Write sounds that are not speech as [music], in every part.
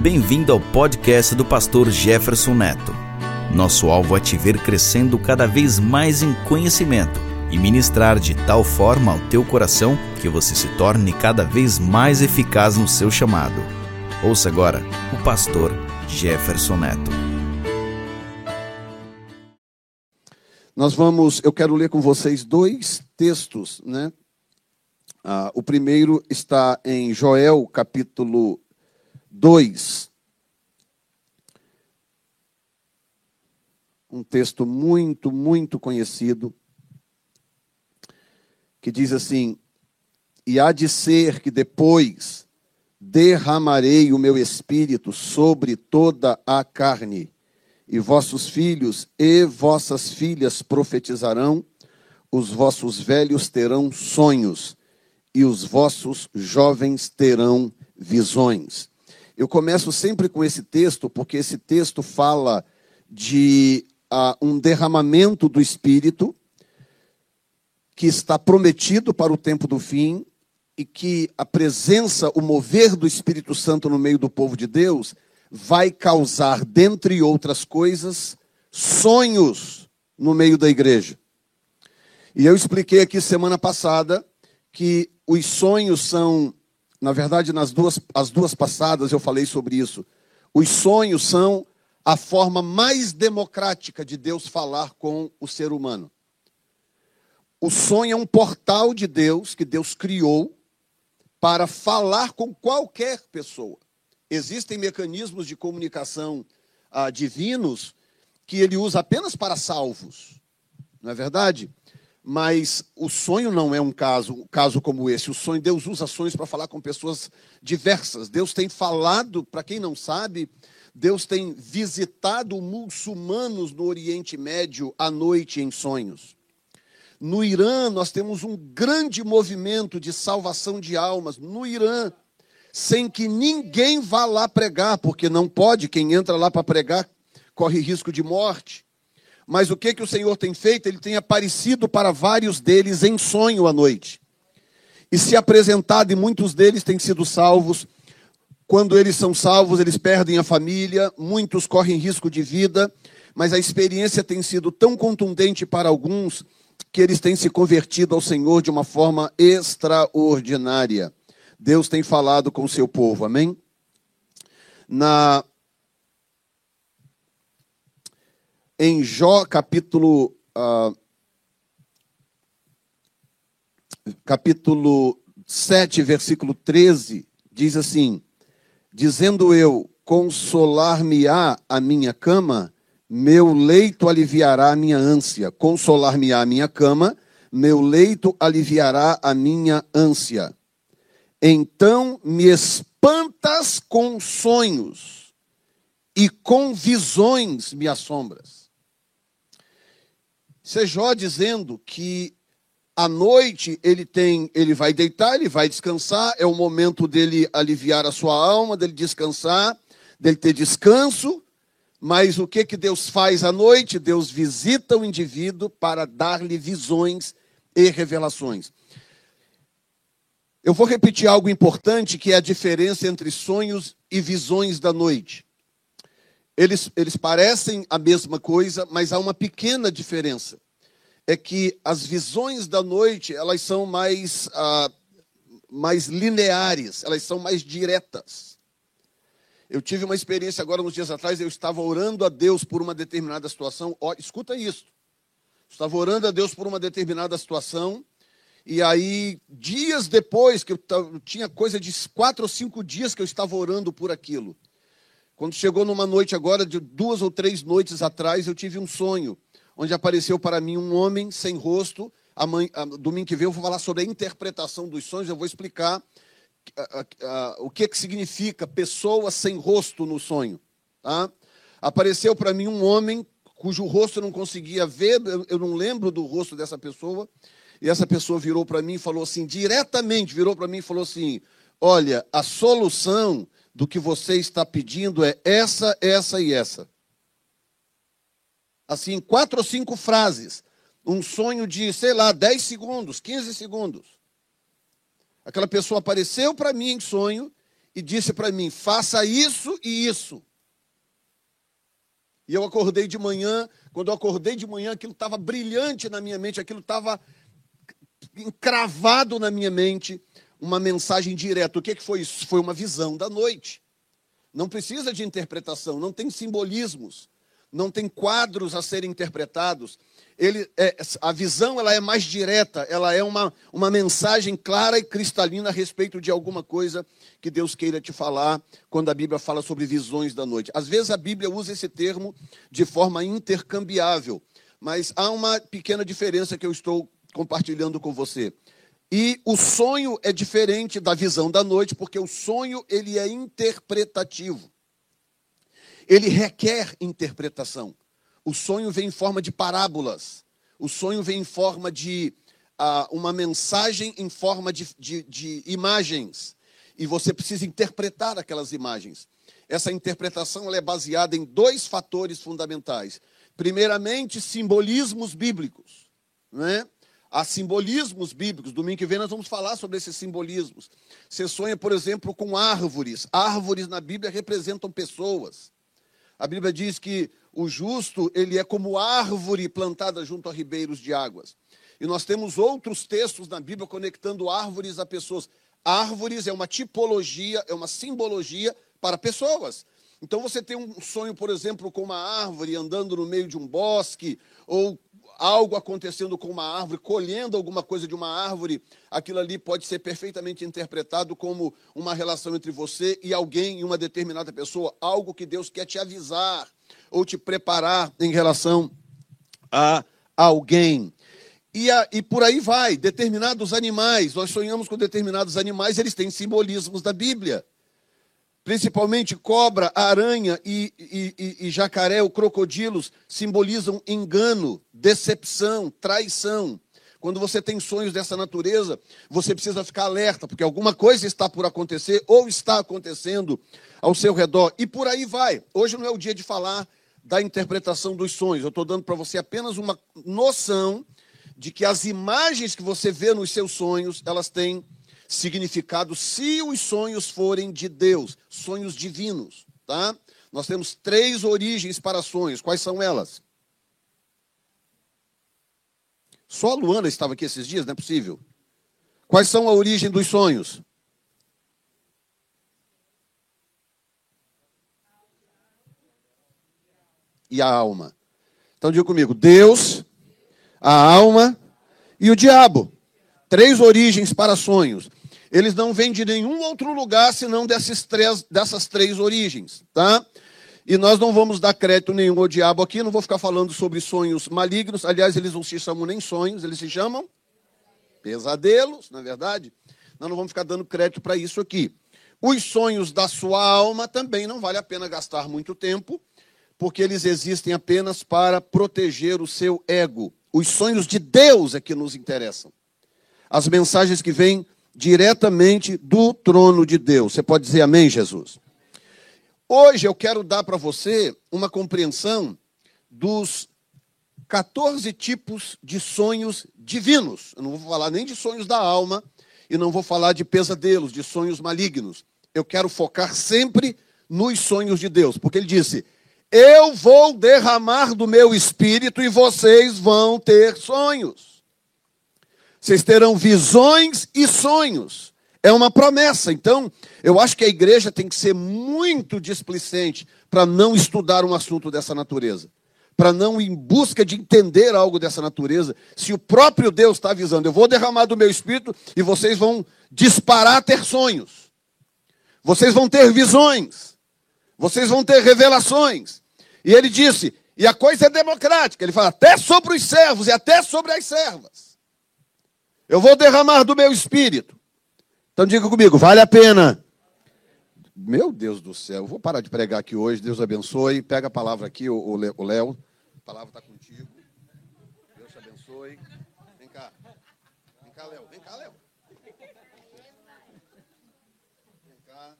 Bem-vindo ao podcast do pastor Jefferson Neto. Nosso alvo é te ver crescendo cada vez mais em conhecimento e ministrar de tal forma ao teu coração que você se torne cada vez mais eficaz no seu chamado. Ouça agora o pastor Jefferson Neto. Nós vamos, eu quero ler com vocês dois textos, né? Ah, o primeiro está em Joel, capítulo 2. Um texto muito, muito conhecido, que diz assim: E há de ser que depois derramarei o meu espírito sobre toda a carne, e vossos filhos e vossas filhas profetizarão, os vossos velhos terão sonhos, e os vossos jovens terão visões. Eu começo sempre com esse texto, porque esse texto fala de uh, um derramamento do Espírito que está prometido para o tempo do fim e que a presença, o mover do Espírito Santo no meio do povo de Deus vai causar, dentre outras coisas, sonhos no meio da igreja. E eu expliquei aqui semana passada que os sonhos são, na verdade, nas duas, as duas passadas eu falei sobre isso. Os sonhos são a forma mais democrática de Deus falar com o ser humano. O sonho é um portal de Deus que Deus criou para falar com qualquer pessoa. Existem mecanismos de comunicação ah, divinos que ele usa apenas para salvos, não é verdade? Mas o sonho não é um caso, um caso como esse. O sonho, Deus usa sonhos para falar com pessoas diversas. Deus tem falado, para quem não sabe, Deus tem visitado muçulmanos no Oriente Médio à noite em sonhos. No Irã, nós temos um grande movimento de salvação de almas. No Irã, sem que ninguém vá lá pregar, porque não pode, quem entra lá para pregar corre risco de morte. Mas o que, que o Senhor tem feito? Ele tem aparecido para vários deles em sonho à noite. E se apresentado, e muitos deles têm sido salvos. Quando eles são salvos, eles perdem a família, muitos correm risco de vida, mas a experiência tem sido tão contundente para alguns que eles têm se convertido ao Senhor de uma forma extraordinária. Deus tem falado com o seu povo, amém? Na em Jó capítulo, uh, capítulo 7, versículo 13, diz assim: Dizendo eu, consolar-me-á a minha cama, meu leito aliviará a minha ânsia. Consolar-me-á a minha cama, meu leito aliviará a minha ânsia. Então me espantas com sonhos, e com visões me assombras. Isso é Jó dizendo que à noite ele tem, ele vai deitar, ele vai descansar, é o momento dele aliviar a sua alma, dele descansar, dele ter descanso. Mas o que que Deus faz à noite? Deus visita o indivíduo para dar-lhe visões e revelações. Eu vou repetir algo importante que é a diferença entre sonhos e visões da noite. Eles, eles parecem a mesma coisa, mas há uma pequena diferença. É que as visões da noite, elas são mais, ah, mais lineares, elas são mais diretas. Eu tive uma experiência agora, uns dias atrás, eu estava orando a Deus por uma determinada situação. Ó, escuta isso. Estava orando a Deus por uma determinada situação. E aí, dias depois, que eu tinha coisa de quatro ou cinco dias que eu estava orando por aquilo. Quando chegou numa noite agora, de duas ou três noites atrás, eu tive um sonho, onde apareceu para mim um homem sem rosto. Amanhã, domingo que vem eu vou falar sobre a interpretação dos sonhos, eu vou explicar o que, que significa pessoa sem rosto no sonho. Tá? Apareceu para mim um homem cujo rosto eu não conseguia ver, eu não lembro do rosto dessa pessoa, e essa pessoa virou para mim e falou assim, diretamente virou para mim e falou assim: Olha, a solução do que você está pedindo é essa, essa e essa. Assim, quatro ou cinco frases. Um sonho de, sei lá, 10 segundos, 15 segundos. Aquela pessoa apareceu para mim em sonho e disse para mim: faça isso e isso. E eu acordei de manhã, quando eu acordei de manhã, aquilo estava brilhante na minha mente, aquilo estava encravado na minha mente, uma mensagem direta. O que, que foi isso? Foi uma visão da noite. Não precisa de interpretação, não tem simbolismos, não tem quadros a serem interpretados. Ele, é, a visão ela é mais direta, ela é uma, uma mensagem clara e cristalina a respeito de alguma coisa que Deus queira te falar quando a Bíblia fala sobre visões da noite. Às vezes a Bíblia usa esse termo de forma intercambiável, mas há uma pequena diferença que eu estou compartilhando com você. E o sonho é diferente da visão da noite, porque o sonho ele é interpretativo. Ele requer interpretação. O sonho vem em forma de parábolas. O sonho vem em forma de uh, uma mensagem em forma de, de, de imagens. E você precisa interpretar aquelas imagens. Essa interpretação é baseada em dois fatores fundamentais. Primeiramente, simbolismos bíblicos. Né? Há simbolismos bíblicos. Domingo que vem nós vamos falar sobre esses simbolismos. Você sonha, por exemplo, com árvores. Árvores na Bíblia representam pessoas. A Bíblia diz que o justo, ele é como árvore plantada junto a ribeiros de águas. E nós temos outros textos na Bíblia conectando árvores a pessoas. Árvores é uma tipologia, é uma simbologia para pessoas. Então você tem um sonho, por exemplo, com uma árvore andando no meio de um bosque, ou algo acontecendo com uma árvore, colhendo alguma coisa de uma árvore, aquilo ali pode ser perfeitamente interpretado como uma relação entre você e alguém, e uma determinada pessoa, algo que Deus quer te avisar ou te preparar em relação a alguém. E, a, e por aí vai, determinados animais, nós sonhamos com determinados animais, eles têm simbolismos da Bíblia principalmente cobra, aranha e, e, e, jacaré, ou crocodilos, simbolizam engano, decepção, traição. Quando você tem sonhos dessa natureza, você precisa ficar alerta, porque alguma coisa está por acontecer ou está acontecendo ao seu redor. E por aí vai. Hoje não é o dia de falar da interpretação dos sonhos. Eu estou dando para você apenas uma noção de que as imagens que você vê nos seus sonhos, elas têm significado se os sonhos forem de Deus, sonhos divinos, tá? Nós temos três origens para sonhos. Quais são elas? Só a Luana estava aqui esses dias, não é possível. Quais são a origem dos sonhos? E a alma. Então diga comigo: Deus, a alma e o diabo. Três origens para sonhos eles não vêm de nenhum outro lugar senão dessas três, dessas três origens, tá? E nós não vamos dar crédito nenhum ao diabo aqui, não vou ficar falando sobre sonhos malignos. Aliás, eles não se chamam nem sonhos, eles se chamam pesadelos, na é verdade. Nós não vamos ficar dando crédito para isso aqui. Os sonhos da sua alma também não vale a pena gastar muito tempo, porque eles existem apenas para proteger o seu ego. Os sonhos de Deus é que nos interessam. As mensagens que vêm diretamente do trono de Deus. Você pode dizer amém, Jesus? Hoje eu quero dar para você uma compreensão dos 14 tipos de sonhos divinos. Eu não vou falar nem de sonhos da alma e não vou falar de pesadelos, de sonhos malignos. Eu quero focar sempre nos sonhos de Deus, porque ele disse: Eu vou derramar do meu espírito e vocês vão ter sonhos. Vocês terão visões e sonhos. É uma promessa. Então, eu acho que a igreja tem que ser muito displicente para não estudar um assunto dessa natureza. Para não ir em busca de entender algo dessa natureza. Se o próprio Deus está avisando, eu vou derramar do meu espírito e vocês vão disparar a ter sonhos. Vocês vão ter visões. Vocês vão ter revelações. E ele disse, e a coisa é democrática. Ele fala, até sobre os servos e até sobre as servas. Eu vou derramar do meu espírito. Então diga comigo, vale a pena. Meu Deus do céu, eu vou parar de pregar aqui hoje. Deus abençoe. Pega a palavra aqui, o Léo. A palavra está contigo. Deus te abençoe. Vem cá. Vem cá, Léo. Vem cá, Léo. Vem cá.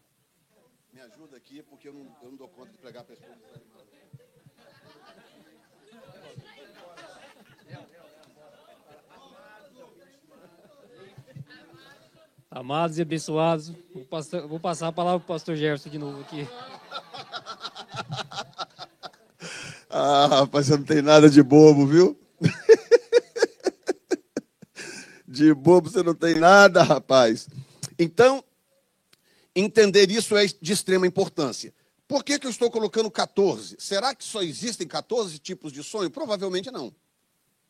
Me ajuda aqui, porque eu não, eu não dou conta de pregar para as Amados e abençoados, vou, pastor, vou passar a palavra para o pastor Gerson de novo aqui. [laughs] Ah, rapaz, você não tem nada de bobo, viu? [laughs] De bobo você não tem nada, rapaz. Então, entender isso é de extrema importância. Por que, que eu estou colocando 14? Será que só existem 14 tipos de sonho? Provavelmente não.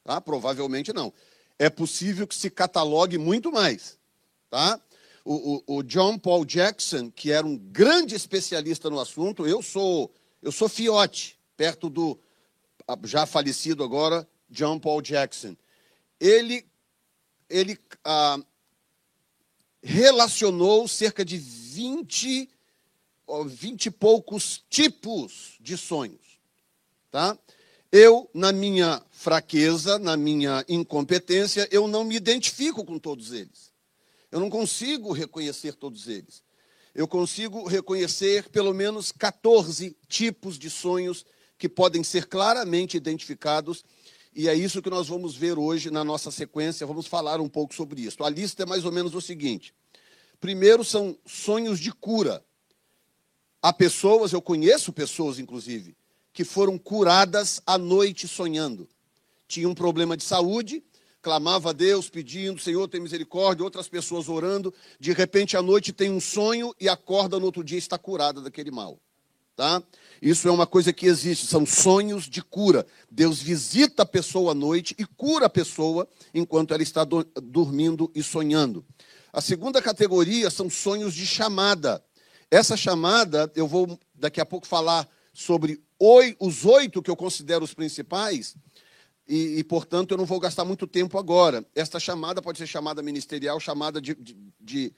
Tá? Provavelmente não. É possível que se catalogue muito mais. Tá? O, o, o, John Paul Jackson, que era um grande especialista no assunto, eu sou eu sou fiote, perto do já falecido agora John Paul Jackson. Ele ele ah, relacionou cerca de 20, 20 e poucos tipos de sonhos. Tá? Eu, na minha fraqueza, na minha incompetência, eu não me identifico com todos eles. Eu não consigo reconhecer todos eles. Eu consigo reconhecer pelo menos 14 tipos de sonhos que podem ser claramente identificados e é isso que nós vamos ver hoje na nossa sequência. Vamos falar um pouco sobre isso. A lista é mais ou menos o seguinte: primeiro são sonhos de cura. Há pessoas, eu conheço pessoas, inclusive, que foram curadas à noite sonhando. Tinha um problema de saúde, clamava a Deus pedindo, Senhor, tem misericórdia, outras pessoas orando, de repente à noite tem um sonho e acorda no outro dia está curada daquele mal. Tá? Isso é uma coisa que existe, são sonhos de cura. Deus visita a pessoa à noite e cura a pessoa enquanto ela está do, dormindo e sonhando. A segunda categoria são sonhos de chamada. Essa chamada, eu vou daqui a pouco falar sobre os oito que eu considero os principais, e, e, portanto, eu não vou gastar muito tempo agora. Esta chamada pode ser chamada ministerial, chamada de, de, de,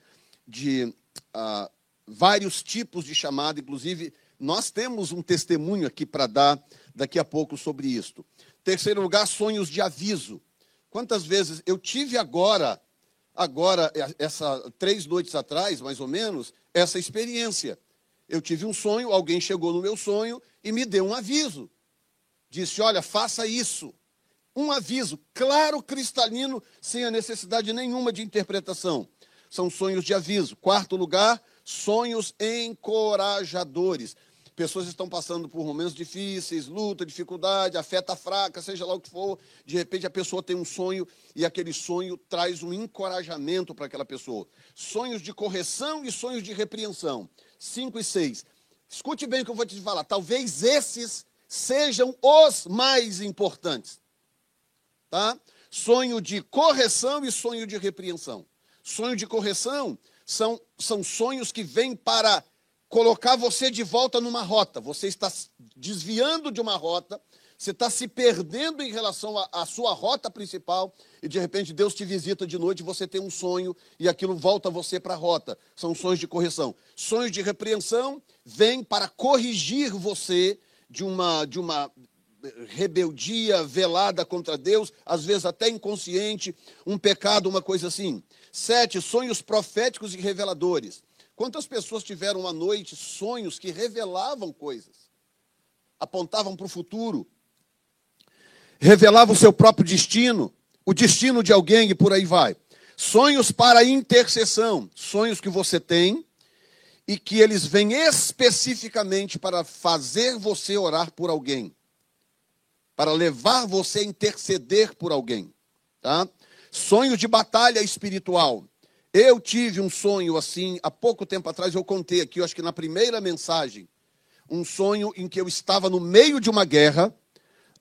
de uh, vários tipos de chamada, inclusive nós temos um testemunho aqui para dar daqui a pouco sobre isto. Terceiro lugar, sonhos de aviso. Quantas vezes eu tive agora, agora essa três noites atrás, mais ou menos, essa experiência. Eu tive um sonho, alguém chegou no meu sonho e me deu um aviso. Disse: "Olha, faça isso". Um aviso claro, cristalino, sem a necessidade nenhuma de interpretação. São sonhos de aviso. Quarto lugar, sonhos encorajadores. Pessoas estão passando por momentos difíceis, luta, dificuldade, afeta fraca, seja lá o que for. De repente a pessoa tem um sonho e aquele sonho traz um encorajamento para aquela pessoa. Sonhos de correção e sonhos de repreensão. Cinco e seis. Escute bem o que eu vou te falar. Talvez esses sejam os mais importantes. Tá? Sonho de correção e sonho de repreensão. Sonho de correção são, são sonhos que vêm para colocar você de volta numa rota. Você está desviando de uma rota, você está se perdendo em relação à sua rota principal e de repente Deus te visita de noite, você tem um sonho e aquilo volta você para a rota. São sonhos de correção. Sonhos de repreensão vêm para corrigir você de uma de uma rebeldia velada contra Deus, às vezes até inconsciente, um pecado, uma coisa assim. Sete, sonhos proféticos e reveladores. Quantas pessoas tiveram à noite sonhos que revelavam coisas, apontavam para o futuro, revelavam o seu próprio destino, o destino de alguém e por aí vai. Sonhos para intercessão, sonhos que você tem e que eles vêm especificamente para fazer você orar por alguém, para levar você a interceder por alguém, tá? Sonhos de batalha espiritual, eu tive um sonho assim, há pouco tempo atrás, eu contei aqui, eu acho que na primeira mensagem, um sonho em que eu estava no meio de uma guerra,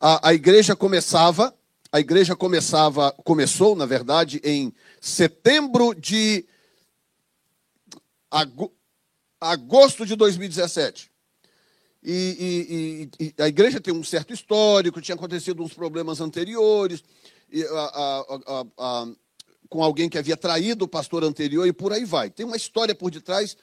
a, a igreja começava, a igreja começava, começou, na verdade, em setembro de agosto de 2017. E, e, e, a igreja tem um certo histórico, tinha acontecido uns problemas anteriores, a, a, a, com alguém que havia traído o pastor anterior e por aí vai. Tem uma história por detrás.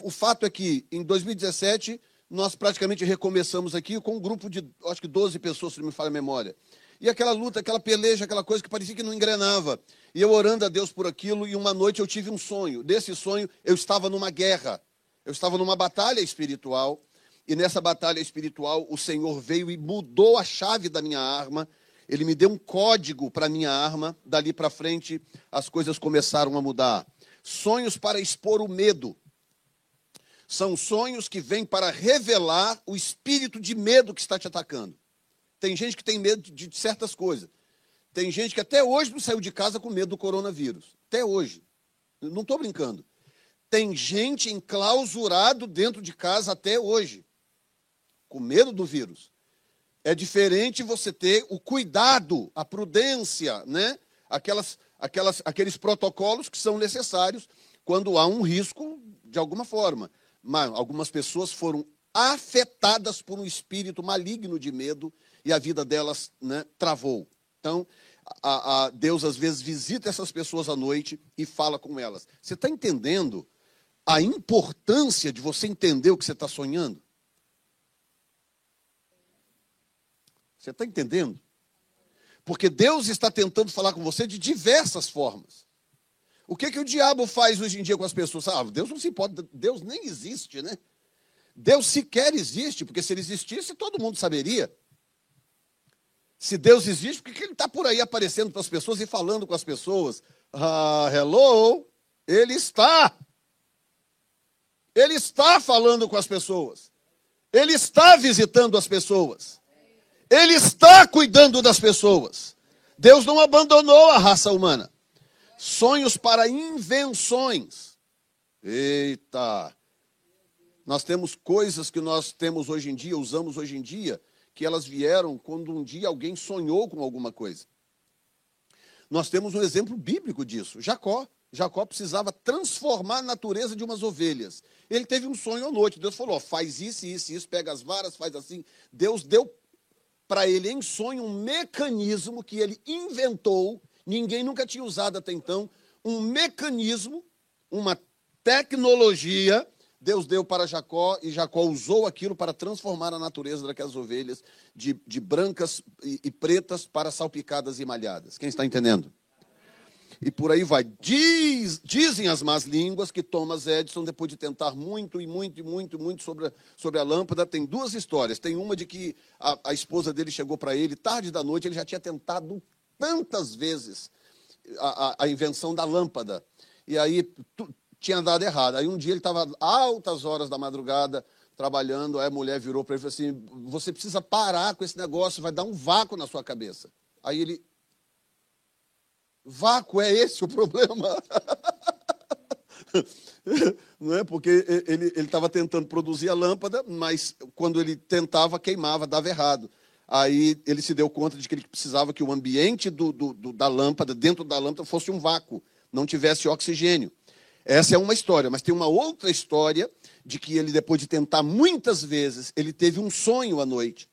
O fato é que em 2017 nós praticamente recomeçamos aqui com um grupo de, acho que 12 pessoas, se não me falha a memória. E aquela luta, aquela peleja, aquela coisa que parecia que não engrenava. E eu orando a Deus por aquilo, e uma noite eu tive um sonho. Desse sonho, eu estava numa guerra. Eu estava numa batalha espiritual. E nessa batalha espiritual, o Senhor veio e mudou a chave da minha arma ele me deu um código para minha arma, dali para frente as coisas começaram a mudar. sonhos para expor o medo. São sonhos que vêm para revelar o espírito de medo que está te atacando. Tem gente que tem medo de certas coisas. Tem gente que até hoje não saiu de casa com medo do coronavírus. Até hoje. Não estou brincando. Tem gente enclausurado dentro de casa até hoje, com medo do vírus. É diferente você ter o cuidado, a prudência, né? Aquelas, aquelas, aqueles protocolos que são necessários quando há um risco de alguma forma. Mas algumas pessoas foram afetadas por um espírito maligno de medo e a vida delas né, travou. Então, a, a Deus às vezes visita essas pessoas à noite e fala com elas. Você está entendendo a importância de você entender o que você está sonhando? Você está entendendo? Porque Deus está tentando falar com você de diversas formas. O que, que o diabo faz hoje em dia com as pessoas? Ah, Deus não se importa, Deus nem existe, né? Deus sequer existe, porque se ele existisse, todo mundo saberia. Se Deus existe, por que ele está por aí aparecendo para as pessoas e falando com as pessoas? Ah, hello, ele está. Ele está falando com as pessoas. Ele está visitando as pessoas. Ele está cuidando das pessoas. Deus não abandonou a raça humana. Sonhos para invenções. Eita! Nós temos coisas que nós temos hoje em dia, usamos hoje em dia, que elas vieram quando um dia alguém sonhou com alguma coisa. Nós temos um exemplo bíblico disso. Jacó. Jacó precisava transformar a natureza de umas ovelhas. Ele teve um sonho à noite. Deus falou: faz isso, isso, isso, pega as varas, faz assim. Deus deu para ele em sonho um mecanismo que ele inventou, ninguém nunca tinha usado até então, um mecanismo, uma tecnologia Deus deu para Jacó e Jacó usou aquilo para transformar a natureza daquelas ovelhas de, de brancas e, e, pretas para salpicadas e malhadas. Quem está entendendo? E por aí vai. Diz, dizem as más línguas que Thomas Edison, depois de tentar muito e muito e muito muito sobre a, sobre a lâmpada, tem duas histórias. Tem uma de que a, a esposa dele chegou para ele, tarde da noite, ele já tinha tentado tantas vezes a, a, a invenção da lâmpada. E aí tinha dado errado. Aí um dia ele estava altas horas da madrugada trabalhando, aí a mulher virou para ele e falou assim: Você precisa parar com esse negócio, vai dar um vácuo na sua cabeça. Aí ele. Vácuo é esse o problema? [laughs] Não é? Porque ele estava tentando produzir a lâmpada, mas quando ele tentava, queimava, dava errado. Aí ele se deu conta de que ele precisava que o ambiente do, do, do, da lâmpada, dentro da lâmpada, fosse um vácuo, não tivesse oxigênio. Essa é uma história, mas tem uma outra história de que ele, depois de tentar muitas vezes, ele teve um sonho à noite.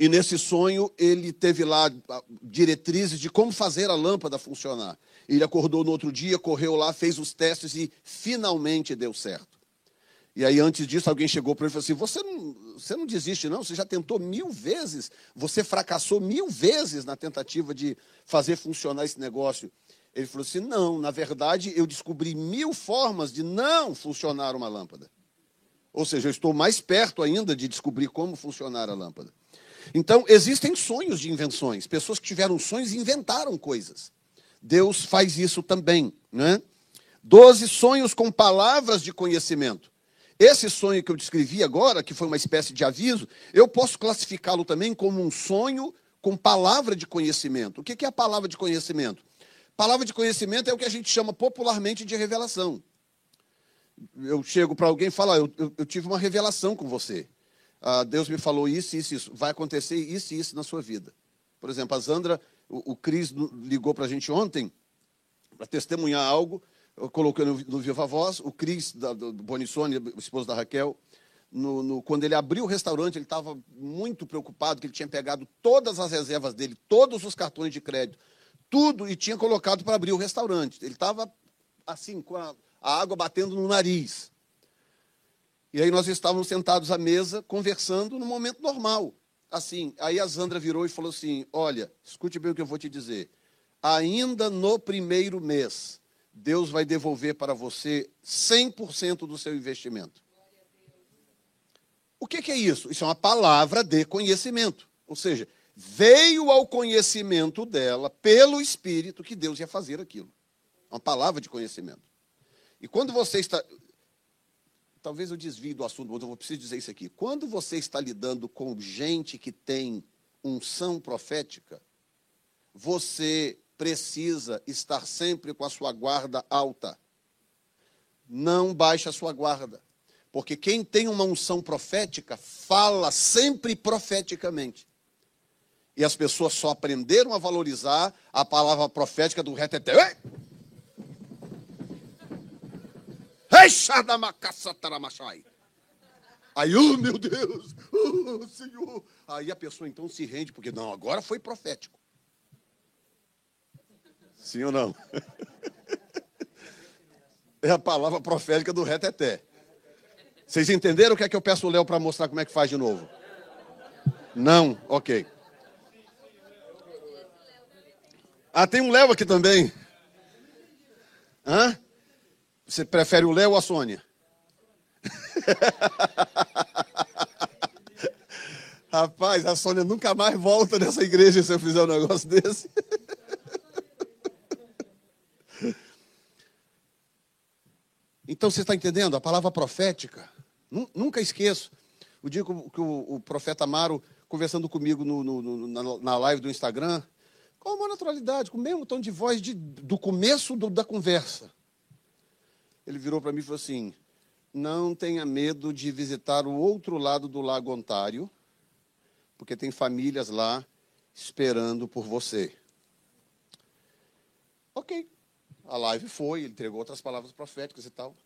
E nesse sonho ele teve lá ah, diretrizes de como fazer a lâmpada funcionar. Ele acordou no outro dia, correu lá, fez os testes e finalmente deu certo. E aí, antes disso, alguém chegou para ele e falou assim: você não, você não desiste, não? Você já tentou mil vezes, você fracassou mil vezes na tentativa de fazer funcionar esse negócio. Ele falou assim: não, na verdade eu descobri mil formas de não funcionar uma lâmpada. Ou seja, eu estou mais perto ainda de descobrir como funcionar a lâmpada. Então, existem sonhos de invenções. Pessoas que tiveram sonhos e inventaram coisas. Deus faz isso também. Né? Doze sonhos com palavras de conhecimento. Esse sonho que eu descrevi agora, que foi uma espécie de aviso, eu posso classificá-lo também como um sonho com palavra de conhecimento. O que é a palavra de conhecimento? Palavra de conhecimento é o que a gente chama popularmente de revelação. Eu chego para alguém e falo, ah, eu, eu, eu, tive uma revelação com você. Ah, Deus me falou isso, isso, isso. Vai acontecer isso e isso na sua vida. Por exemplo, a Zandra, o, o Cris ligou para a gente ontem para testemunhar algo. Coloquei no, Viva Voz. O Cris, da, do Bonissone, o esposo da Raquel, no, no, quando ele abriu o restaurante, ele estava muito preocupado, que ele tinha pegado todas as reservas dele, todos os cartões de crédito, tudo e tinha colocado para abrir o restaurante. Ele estava assim, com a, a água batendo no nariz. E aí nós estávamos sentados à mesa, conversando no momento normal. Assim, aí a Zandra virou e falou assim: Olha, escute bem o que eu vou te dizer. Ainda no primeiro mês, Deus vai devolver para você 100% do seu investimento. O que, que é isso? Isso é uma palavra de conhecimento. Ou seja, veio ao conhecimento dela, pelo Espírito, que Deus ia fazer aquilo. Uma palavra de conhecimento. E quando você está. Talvez eu desvie do assunto, mas eu preciso dizer isso aqui. Quando você está lidando com gente que tem unção profética, você precisa estar sempre com a sua guarda alta. Não baixe a sua guarda. Porque quem tem uma unção profética fala sempre profeticamente. E as pessoas só aprenderam a valorizar a palavra profética do reteté. Aí, oh meu Deus, oh, Senhor. Aí a pessoa então se rende, porque não, agora foi profético. Sim ou não? [laughs] É a palavra profética do reteté. Vocês entenderam o que é que eu peço o Léo para mostrar como é que faz de novo? Não? Ok. Ah, tem um Léo aqui também. Hã? Você prefere o Léo ou a Sônia? [laughs] Rapaz, a Sônia nunca mais volta nessa igreja se eu fizer um negócio desse. [laughs] Então você está entendendo? A palavra profética, nunca esqueço. O dia que o, profeta Amaro, conversando comigo no, no, na, na, live do Instagram, com uma naturalidade, com o mesmo tom de voz de, do começo do, da conversa. Ele virou para mim e falou assim: Não tenha medo de visitar o outro lado do Lago Ontário, porque tem famílias lá esperando por você. Ok. A live foi, ele entregou outras palavras proféticas e tal.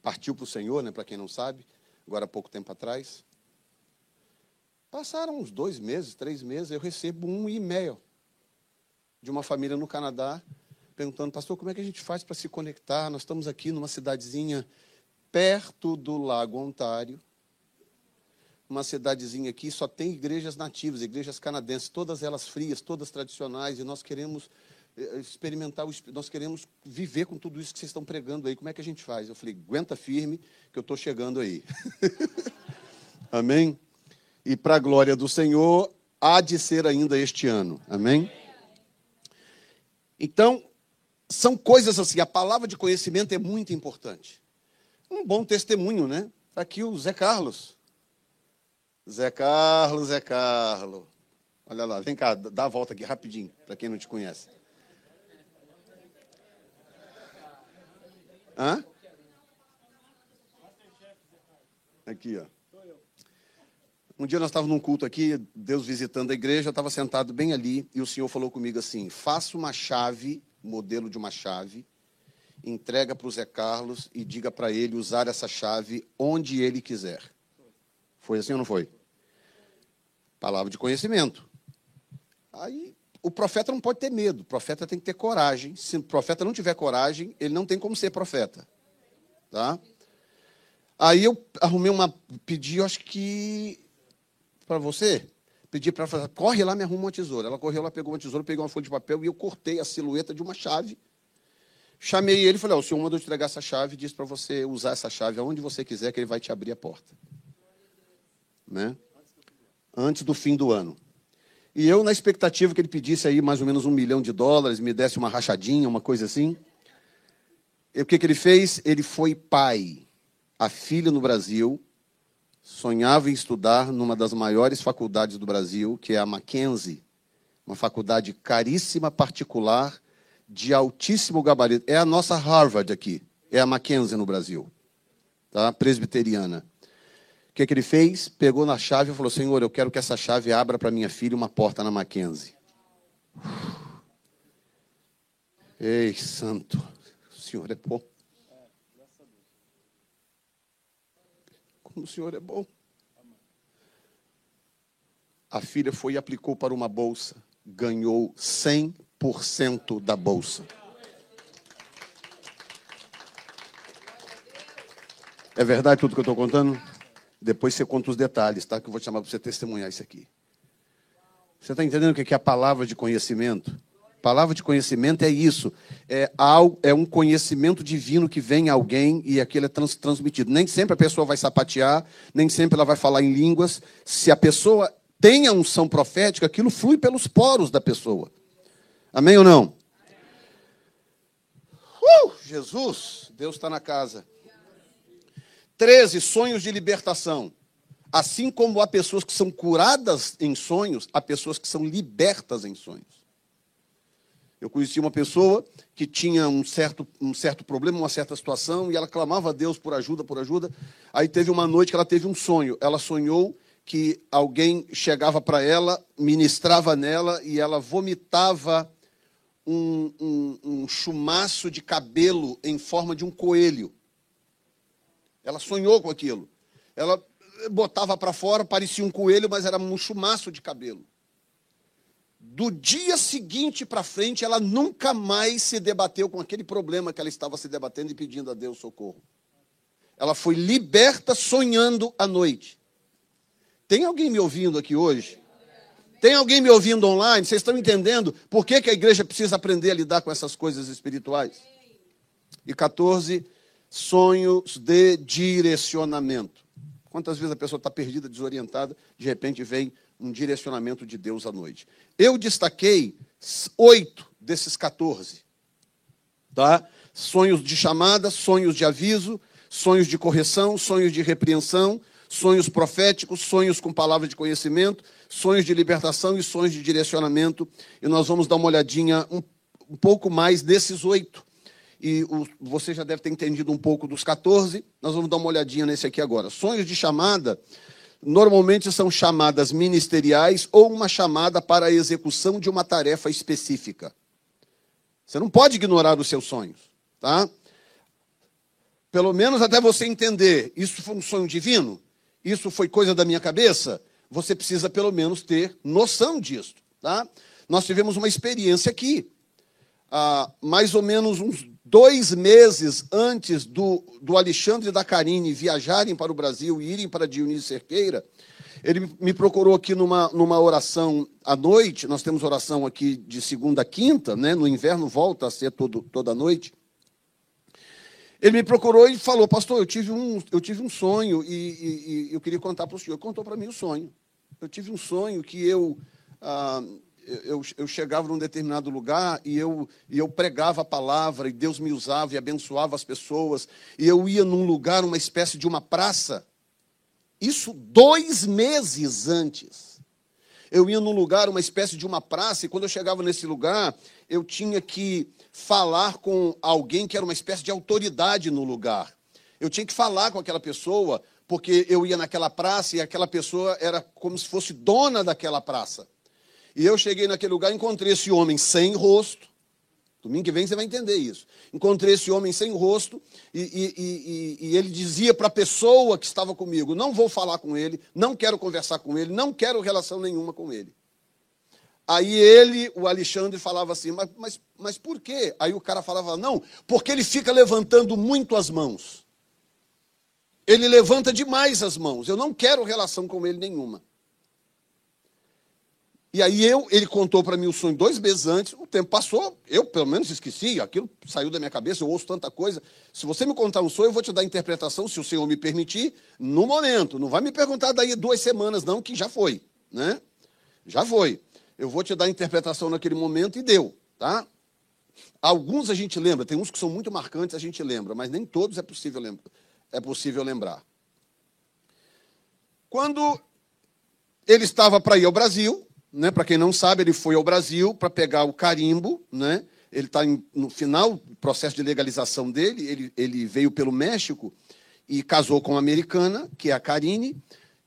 Partiu para o Senhor, né, para quem não sabe, agora há pouco tempo atrás. Passaram uns dois meses, três meses, eu recebo um e-mail de uma família no Canadá perguntando, pastor, como é que a gente faz para se conectar? Nós estamos aqui numa cidadezinha perto do Lago Ontário, uma cidadezinha aqui, só tem igrejas nativas, igrejas canadenses, todas elas frias, todas tradicionais, e nós queremos eh, experimentar, nós queremos viver com tudo isso que vocês estão pregando aí. Como é que a gente faz? Eu falei, aguenta firme, que eu estou chegando aí. [laughs] Amém? E para a glória do Senhor, há de ser ainda este ano. Amém? Então, são coisas assim, a palavra de conhecimento é muito importante. Um bom testemunho, né? Está aqui o Zé Carlos. Zé Carlos, Zé Carlos. Olha lá, vem cá, dá a volta aqui rapidinho, para quem não te conhece. Hã? Aqui, ó. Um dia nós estávamos num culto aqui, Deus visitando a igreja, eu estava sentado bem ali, e o Senhor falou comigo assim: faça uma chave, modelo de uma chave, entrega para o Zé Carlos e diga para ele usar essa chave onde ele quiser. Foi assim ou não foi? Palavra de conhecimento. Aí o profeta não pode ter medo, o profeta tem que ter coragem. Se o profeta não tiver coragem, ele não tem como ser profeta. Tá? Aí eu arrumei uma. Pedi, acho que. Para você. Pedi para ela, corre lá, me arruma uma tesoura. Ela correu lá, pegou uma tesoura, pegou uma folha de papel e eu cortei a silhueta de uma chave. Chamei ele e falei: oh, o senhor mandou entregar essa chave, disse para você usar essa chave aonde você quiser, que ele vai te abrir a porta. Né? Antes do fim do ano. E eu, na expectativa que ele pedisse aí mais ou menos um milhão de dólares, me desse uma rachadinha, uma coisa assim. E o que, que ele fez? Ele foi pai. A filha no Brasil sonhava em estudar numa das maiores faculdades do Brasil, que é a Mackenzie, uma faculdade caríssima, particular, de altíssimo gabarito. É a nossa Harvard aqui, é a Mackenzie no Brasil, tá? presbiteriana. O que, que ele fez? Pegou na chave e falou: Senhor, eu quero que essa chave abra para minha filha uma porta na Mackenzie. Ei, santo, o Senhor é bom. Como o Senhor é bom. A filha foi e aplicou para uma bolsa, ganhou 100% da bolsa. É verdade tudo que eu estou contando? Depois você conta os detalhes, tá? Que eu vou chamar para você testemunhar isso aqui. Você está entendendo o que é a palavra de conhecimento? Palavra de conhecimento é isso. É, é um conhecimento divino que vem a alguém e aquilo é trans, transmitido. Nem sempre a pessoa vai sapatear, nem sempre ela vai falar em línguas. Se a pessoa tem a unção profética, aquilo flui pelos poros da pessoa. Amém ou não? Uh, Jesus, Deus está na casa. 13, sonhos de libertação. Assim como há pessoas que são curadas em sonhos, há pessoas que são libertas em sonhos. Eu conheci uma pessoa que tinha um certo, um certo problema, uma certa situação, e ela clamava a Deus por ajuda, por ajuda. Aí teve uma noite que ela teve um sonho. Ela sonhou que alguém chegava para ela, ministrava nela, e ela vomitava um, um, um chumaço de cabelo em forma de um coelho. Ela sonhou com aquilo. Ela botava para fora, parecia um coelho, mas era um chumaço de cabelo. Do dia seguinte para frente, ela nunca mais se debateu com aquele problema que ela estava se debatendo e pedindo a Deus socorro. Ela foi liberta sonhando à noite. Tem alguém me ouvindo aqui hoje? Tem alguém me ouvindo online? Vocês estão entendendo por que, que a igreja precisa aprender a lidar com essas coisas espirituais? E 14, sonhos de direcionamento. Quantas vezes a pessoa está perdida, desorientada, de repente vem um direcionamento de Deus à noite. Eu destaquei oito desses 14. Tá? Sonhos de chamada, sonhos de aviso, sonhos de correção, sonhos de repreensão, sonhos proféticos, sonhos com palavra de conhecimento, sonhos de libertação e sonhos de direcionamento. E nós vamos dar uma olhadinha um, um pouco mais nesses oito e o, você já deve ter entendido um pouco dos 14. Nós vamos dar uma olhadinha nesse aqui agora. Sonhos de chamada normalmente são chamadas ministeriais ou uma chamada para a execução de uma tarefa específica. Você não pode ignorar os seus sonhos, tá? Pelo menos até você entender, isso foi um sonho divino? Isso foi coisa da minha cabeça? Você precisa pelo menos ter noção disso, tá? Nós tivemos uma experiência aqui, mais ou menos uns dois meses antes do, do Alexandre da Karine viajarem para o Brasil e irem para Dionísio Cerqueira, ele me procurou aqui numa, numa oração à noite, nós temos oração aqui de segunda a quinta, né? no inverno volta a ser todo, toda noite. Ele me procurou e falou, pastor, eu tive um, eu tive um sonho e, e, e eu queria contar para o senhor. Contou para mim o sonho. Eu tive um sonho que eu, ah, eu, eu, chegava num determinado lugar e eu, e eu pregava a palavra, e Deus me usava e abençoava as pessoas, e eu ia num lugar, uma espécie de uma praça, isso dois meses antes. Eu ia num lugar, uma espécie de uma praça, e quando eu chegava nesse lugar, eu tinha que falar com alguém que era uma espécie de autoridade no lugar. Eu tinha que falar com aquela pessoa, porque eu ia naquela praça e aquela pessoa era como se fosse dona daquela praça. E eu cheguei naquele lugar e encontrei esse homem sem rosto. Domingo que vem você vai entender isso. Encontrei esse homem sem rosto e, e, e, e ele dizia para a pessoa que estava comigo: Não vou falar com ele, não quero conversar com ele, não quero relação nenhuma com ele. Aí ele, o Alexandre, falava assim: Mas, mas, mas por quê? Aí o cara falava: Não, porque ele fica levantando muito as mãos. Ele levanta demais as mãos. Eu não quero relação com ele nenhuma. E aí eu, ele contou para mim o sonho dois meses antes, o tempo passou, eu pelo menos esqueci, aquilo saiu da minha cabeça, eu ouço tanta coisa. Se você me contar um sonho, eu vou te dar a interpretação, se o Senhor me permitir, no momento. Não vai me perguntar daí duas semanas, não, que já foi, né? Já foi. Eu vou te dar a interpretação naquele momento e deu, tá? Alguns a gente lembra, tem uns que são muito marcantes, a gente lembra, mas nem todos é possível, é possível lembrar. Quando ele estava para ir ao Brasil, né? Para quem não sabe, ele foi ao Brasil para pegar o carimbo, né? Ele está no final do processo de legalização dele. Ele, ele veio pelo México e casou com uma americana, que é a Karine.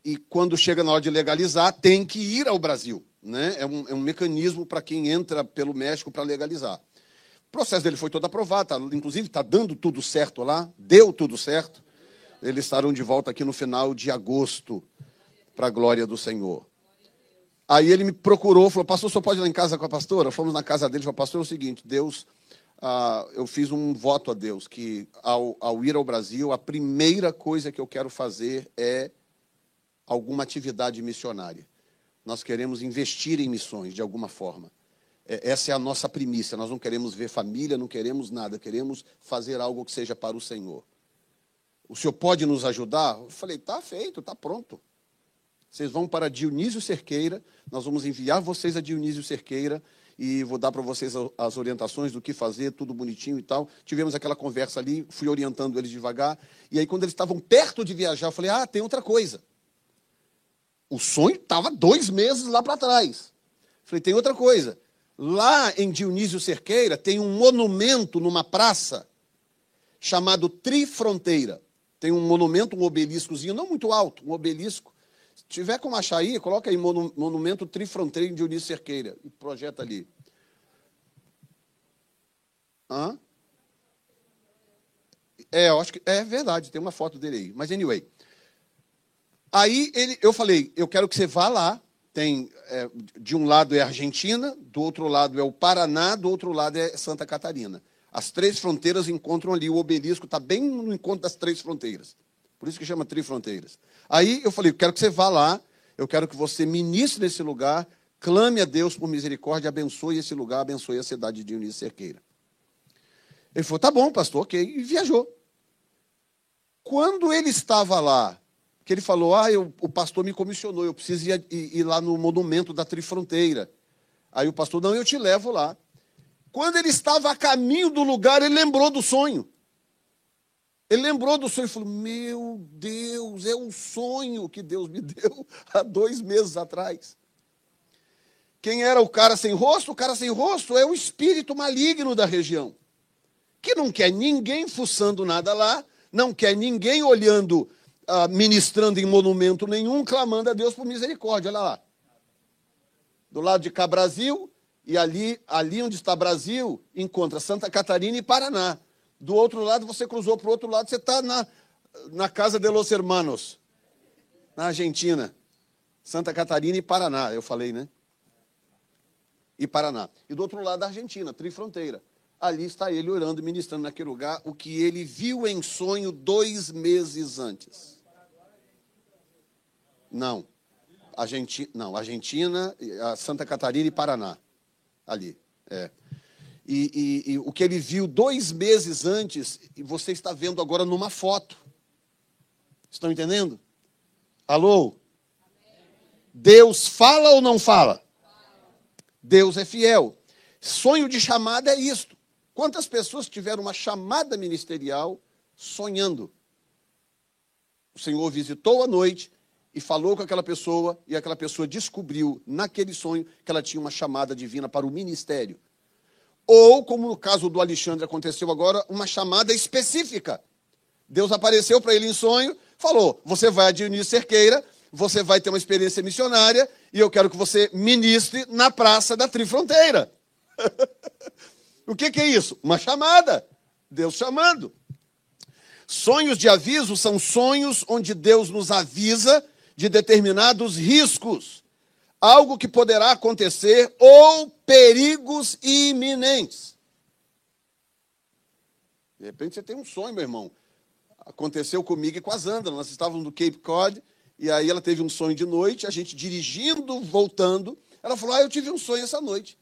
E quando chega na hora de legalizar, tem que ir ao Brasil. Né? É, um, é um mecanismo para quem entra pelo México para legalizar. O processo dele foi todo aprovado, tá, inclusive está dando tudo certo lá, deu tudo certo. Eles estarão de volta aqui no final de agosto, para a glória do Senhor. Aí ele me procurou, falou, pastor, você pode ir lá em casa com a pastora? Fomos na casa dele, falou, pastor, é o seguinte, Deus, ah, eu fiz um voto a Deus, que ao, ao ir ao Brasil, a primeira coisa que eu quero fazer é alguma atividade missionária. Nós queremos investir em missões, de alguma forma. É, essa é a nossa primícia, nós não queremos ver família, não queremos nada, queremos fazer algo que seja para o Senhor. O senhor pode nos ajudar? Eu falei, está feito, está pronto. Vocês vão para Dionísio Cerqueira, nós vamos enviar vocês a Dionísio Cerqueira e vou dar para vocês as orientações do que fazer, tudo bonitinho e tal. Tivemos aquela conversa ali, fui orientando eles devagar. E aí, quando eles estavam perto de viajar, eu falei: ah, tem outra coisa. O sonho estava dois meses lá para trás. Falei: tem outra coisa. Lá em Dionísio Cerqueira tem um monumento numa praça chamado Trifronteira. Tem um monumento, um obeliscozinho, não muito alto, um obelisco. Tiver como achar aí, coloca aí Monumento Trifronteira em Dionísio Cerqueira e projeta ali. Hã? É, eu acho que é verdade, tem uma foto dele aí. Mas anyway. Aí ele, eu falei, eu quero que você vá lá. Tem é, de um lado é a Argentina, do outro lado é o Paraná, do outro lado é Santa Catarina. As três fronteiras encontram ali, o obelisco está bem no encontro das três fronteiras. Por isso que chama Trifronteiras. Aí eu falei, quero que você vá lá, eu quero que você ministre nesse lugar, clame a Deus por misericórdia, abençoe esse lugar, abençoe a cidade de Dionísio Cerqueira. Ele falou, tá bom, pastor, ok, e viajou. Quando ele estava lá, que ele falou, ah, eu, o pastor me comissionou, eu preciso ir, ir, ir lá no monumento da Trifronteira. Aí o pastor, não, eu te levo lá. Quando ele estava a caminho do lugar, ele lembrou do sonho. Ele lembrou do sonho e falou: Meu Deus, é um sonho que Deus me [laughs] deu há dois meses atrás. Quem era o cara sem rosto? O cara sem rosto é o espírito maligno da região, que não quer ninguém fuçando nada lá, não quer ninguém olhando, uh, ministrando em monumento nenhum, clamando a Deus por misericórdia. Olha lá. Do lado de cá, Brasil, e ali, ali onde está Brasil, encontra Santa Catarina e Paraná. Do outro lado, você cruzou para o outro lado, você está na, na Casa de los Hermanos, na Argentina. Santa Catarina e Paraná, eu falei, né? E Paraná. E do outro lado da Argentina, trifronteira. Ali está ele orando, ministrando naquele lugar o que ele viu em sonho dois meses antes. Não. Argentina, não, Argentina, Santa Catarina e Paraná ali. É. E, e, e, o que ele viu dois meses antes, e você está vendo agora numa foto. Estão entendendo? Alô? Deus fala ou não fala? Deus é fiel. Sonho de chamada é isto. Quantas pessoas tiveram uma chamada ministerial sonhando? O Senhor visitou à noite e falou com aquela pessoa, e aquela pessoa descobriu naquele sonho que ela tinha uma chamada divina para o ministério. Ou, como no caso do Alexandre aconteceu agora, uma chamada específica. Deus apareceu para ele em sonho, falou: Você vai a Cerqueira, você vai ter uma experiência missionária, e eu quero que você ministre na praça da Trifronteira. [laughs] o que, que é isso? Uma chamada. Deus chamando. Sonhos de aviso são sonhos onde Deus nos avisa de determinados riscos, algo que poderá acontecer ou perigos iminentes. De repente você tem um sonho, meu irmão. Aconteceu comigo e com a Zandra. Nós estávamos no Cape Cod e aí ela teve um sonho de noite, a gente dirigindo, voltando. Ela falou: Ah, eu tive um sonho essa noite.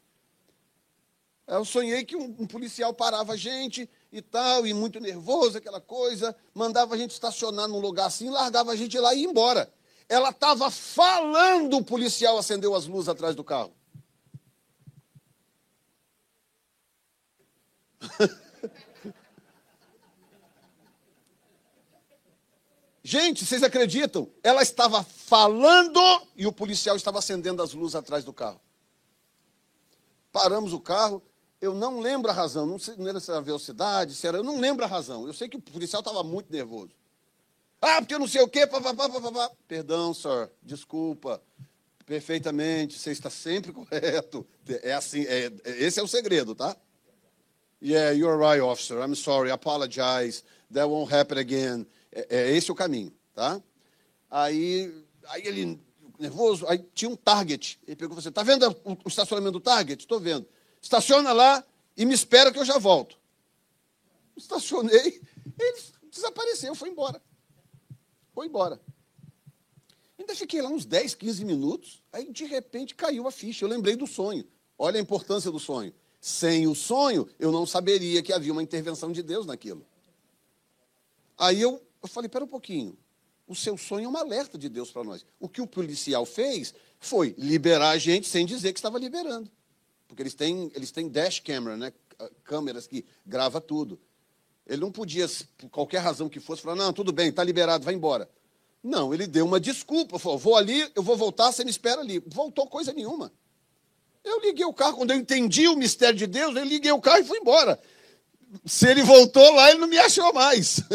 Eu sonhei que um, um, policial parava a gente e tal, e muito nervoso, aquela coisa, mandava a gente estacionar num lugar assim, largava a gente lá e ia embora. Ela estava falando, o policial acendeu as luzes atrás do carro. [laughs] Gente, vocês acreditam? Ela estava falando e o policial estava acendendo as luzes atrás do carro. Paramos o carro. Eu não lembro a razão. Não, sei, não era se era a velocidade, se era. Eu não lembro a razão. Eu sei que o policial estava muito nervoso. Ah, porque eu não sei o quê. Pá, pá. Perdão, senhor. Desculpa. Perfeitamente. Você está sempre [laughs] correto. É assim. É, esse é o segredo, tá? Yeah, you're right, officer. I'm sorry. Apologize. That won't happen again. É, é esse o caminho, tá? Aí, aí ele nervoso, aí tinha um Target. Ele pegou você, está vendo o, o estacionamento do Target? Estou vendo. Estaciona lá e me espera que eu já volto. Estacionei, ele desapareceu, foi embora. Foi embora. Ainda fiquei lá uns 10, 15 minutos, aí de repente caiu a ficha. Eu lembrei do sonho. Olha a importância do sonho. Sem o sonho, eu não saberia que havia uma intervenção de Deus naquilo. Aí eu, eu falei: pera um pouquinho. O seu sonho é um alerta de Deus para nós. O que o policial fez foi liberar a gente sem dizer que estava liberando. Porque eles têm, eles têm dash camera, né? câmeras que grava tudo. Ele não podia, por qualquer razão que fosse, falar, não, tudo bem, está liberado, vai embora. Não, ele deu uma desculpa, falou, vou ali, eu vou voltar, você me espera ali. Voltou coisa nenhuma. Eu liguei o carro, quando eu entendi o mistério de Deus, eu liguei o carro e fui embora. Se ele voltou lá, ele não me achou mais. [laughs]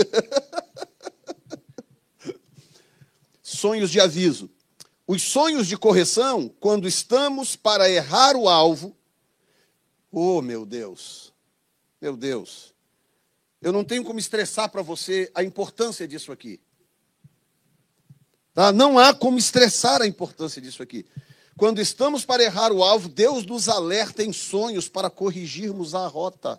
sonhos de aviso. Os sonhos de correção, quando estamos para errar o alvo, oh meu Deus, meu Deus, eu não tenho como estressar para você a importância disso aqui. Tá? Não há como estressar a importância disso aqui. Quando estamos para errar o alvo, Deus nos alerta em sonhos para corrigirmos a rota.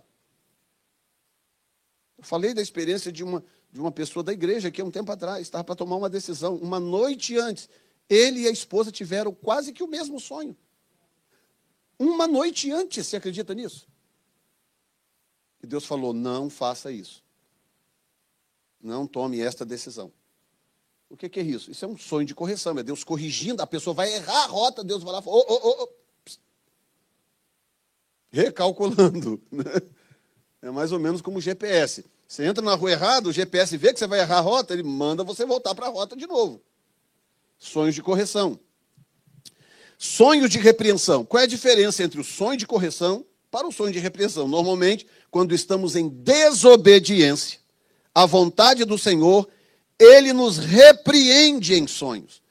Eu falei da experiência de uma, de uma pessoa da igreja aqui há um tempo atrás, estava para tomar uma decisão. Uma noite antes, ele e a esposa tiveram quase que o mesmo sonho. Uma noite antes, você acredita nisso? E Deus falou: não faça isso. Não tome esta decisão. O que, é isso? Isso é um sonho de correção, é Deus corrigindo, a pessoa vai errar a rota, Deus vai lá oh, oh, oh, recalculando. [laughs] Né? É mais ou menos como o GPS. Você entra na rua errada, o GPS vê que você vai errar a rota, ele manda você voltar para a rota de novo sonhos de correção. Sonhos de repreensão. Qual é a diferença entre o sonho de correção para o sonho de repreensão? Normalmente, quando estamos em desobediência à vontade do Senhor, ele nos repreende em sonhos.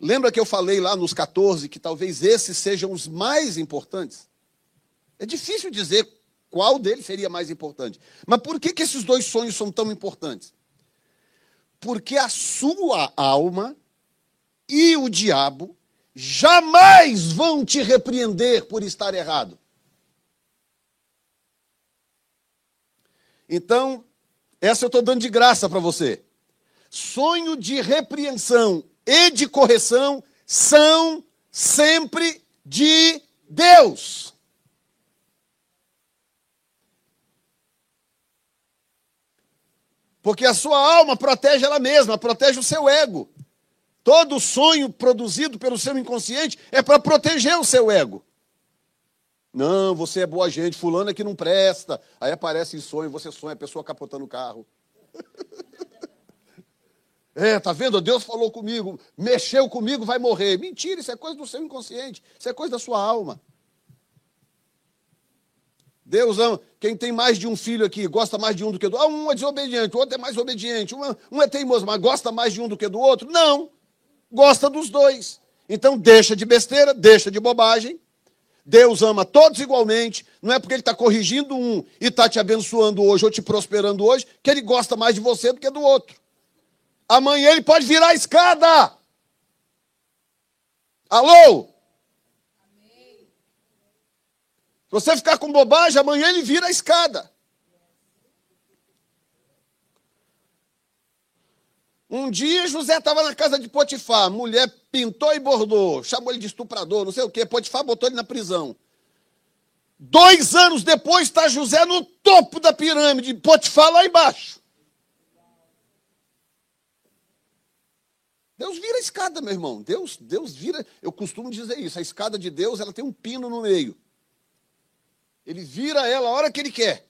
Lembra que eu falei lá nos 14 que talvez esses sejam os mais importantes? É difícil dizer qual deles seria mais importante. Mas por que, que esses dois sonhos são tão importantes? Porque a sua alma e o diabo jamais vão te repreender por estar errado. Então, essa eu estou dando de graça para você. Sonho de repreensão e de correção são sempre de Deus. Porque a sua alma protege ela mesma, protege o seu ego. Todo sonho produzido pelo seu inconsciente é para proteger o seu ego. Não, você é boa gente, fulano é que não presta. Aí aparece em sonho, você sonha a pessoa capotando o carro. [laughs] É, tá vendo? Deus falou comigo, mexeu comigo, vai morrer. Mentira, isso é coisa do seu inconsciente, isso é coisa da sua alma. Deus ama. Quem tem mais de um filho aqui, gosta mais de um do que do outro. Ah, um é desobediente, o outro é mais obediente. um é teimoso, mas gosta mais de um do que do outro. Não gosta dos dois. Então deixa de besteira, deixa de bobagem. Deus ama todos igualmente. Não é porque Ele está corrigindo um e está te abençoando hoje ou te prosperando hoje que Ele gosta mais de você do que do outro. Amanhã Ele pode virar a escada. Alô? Se você ficar com bobagem, amanhã Ele vira a escada. Um dia José estava na casa de Potifar, mulher pintou e bordou, chamou ele de estuprador, não sei o quê. Potifar botou ele na prisão. Dois anos depois está José no topo da pirâmide, Potifar lá embaixo. Deus vira a escada, meu irmão. Deus, Deus vira. Eu costumo dizer isso. A escada de Deus, ela tem um pino no meio. Ele vira ela a hora que ele quer.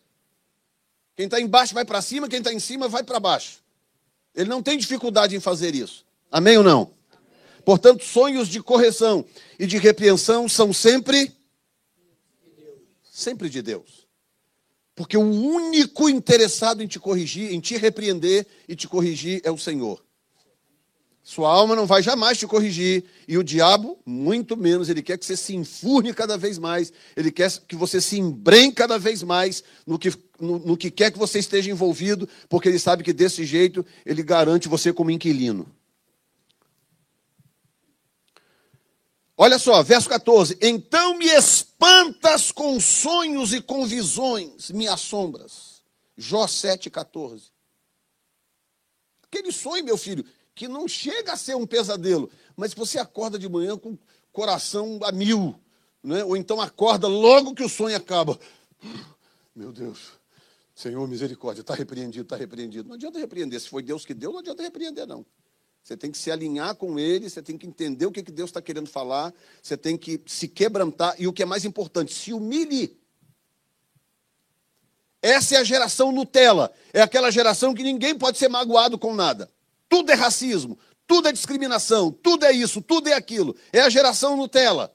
Quem está embaixo vai para cima, quem está em cima vai para baixo. Ele não tem dificuldade em fazer isso. Amém ou não? Portanto, sonhos de correção e de repreensão são sempre sempre de Deus. Porque o único interessado em te corrigir, em te repreender e te corrigir é o Senhor. Sua alma não vai jamais te corrigir. E o diabo, muito menos, ele quer que você se enfurne cada vez mais. Ele quer que você se embrenhe cada vez mais no que, no, no que quer que você esteja envolvido, porque ele sabe que desse jeito ele garante você como inquilino. Olha só, verso 14. Então me espantas com sonhos e com visões, me assombras. Jó 7, 14. Aquele sonho, meu filho, que não chega a ser um pesadelo, mas você acorda de manhã com o coração a mil, né? ou então acorda logo que o sonho acaba. Meu Deus, Senhor, misericórdia, está repreendido, está repreendido. Não adianta repreender, se foi Deus que deu, não adianta repreender, não. Você tem que se alinhar com ele, você tem que entender o que Deus está querendo falar, você tem que se quebrantar e o que é mais importante, se humilhe. Essa é a geração Nutella. É aquela geração que ninguém pode ser magoado com nada. Tudo é racismo, tudo é discriminação, tudo é isso, tudo é aquilo. É a geração Nutella.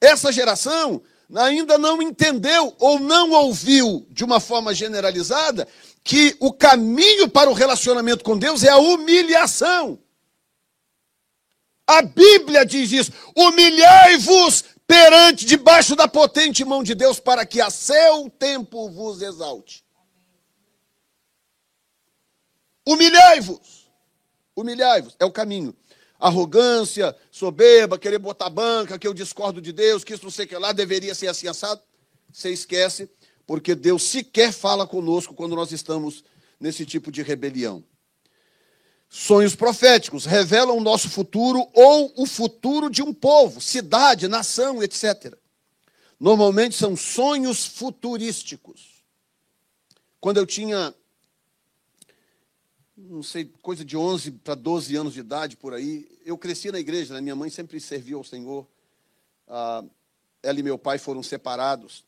Essa geração ainda não entendeu ou não ouviu de uma forma generalizada que o caminho para o relacionamento com Deus é a humilhação. A Bíblia diz isso: humilhai-vos perante, debaixo da potente mão de Deus, para que a seu tempo vos exalte. Humilhai-vos. Humilhai-vos. É o caminho. Arrogância, soberba, querer botar banca, que eu discordo de Deus, que isso não sei o que lá, deveria ser assim assado. Você esquece porque Deus sequer fala conosco quando nós estamos nesse tipo de rebelião. Sonhos proféticos revelam o nosso futuro ou o futuro de um povo, cidade, nação, etc. Normalmente são sonhos futurísticos. Quando eu tinha, não sei, coisa de 11 para 12 anos de idade por aí, eu cresci na igreja, né? minha mãe sempre serviu ao Senhor. Ah, ela e meu pai foram separados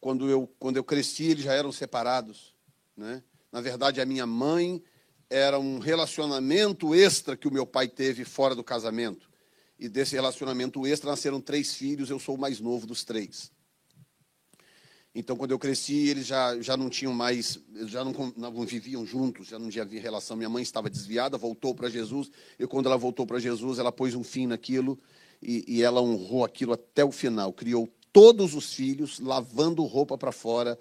quando eu, quando eu cresci, eles já eram separados. Né? Na verdade, a minha mãe era um relacionamento extra que o meu pai teve fora do casamento. E desse relacionamento extra nasceram três filhos, eu sou o mais novo dos três. Então, quando eu cresci, eles já, já não tinham mais, já não, não viviam juntos, já não havia relação. Minha mãe estava desviada, voltou para Jesus, e quando ela voltou para Jesus, ela pôs um fim naquilo e, e ela honrou aquilo até o final, criou todos os filhos, lavando roupa para fora.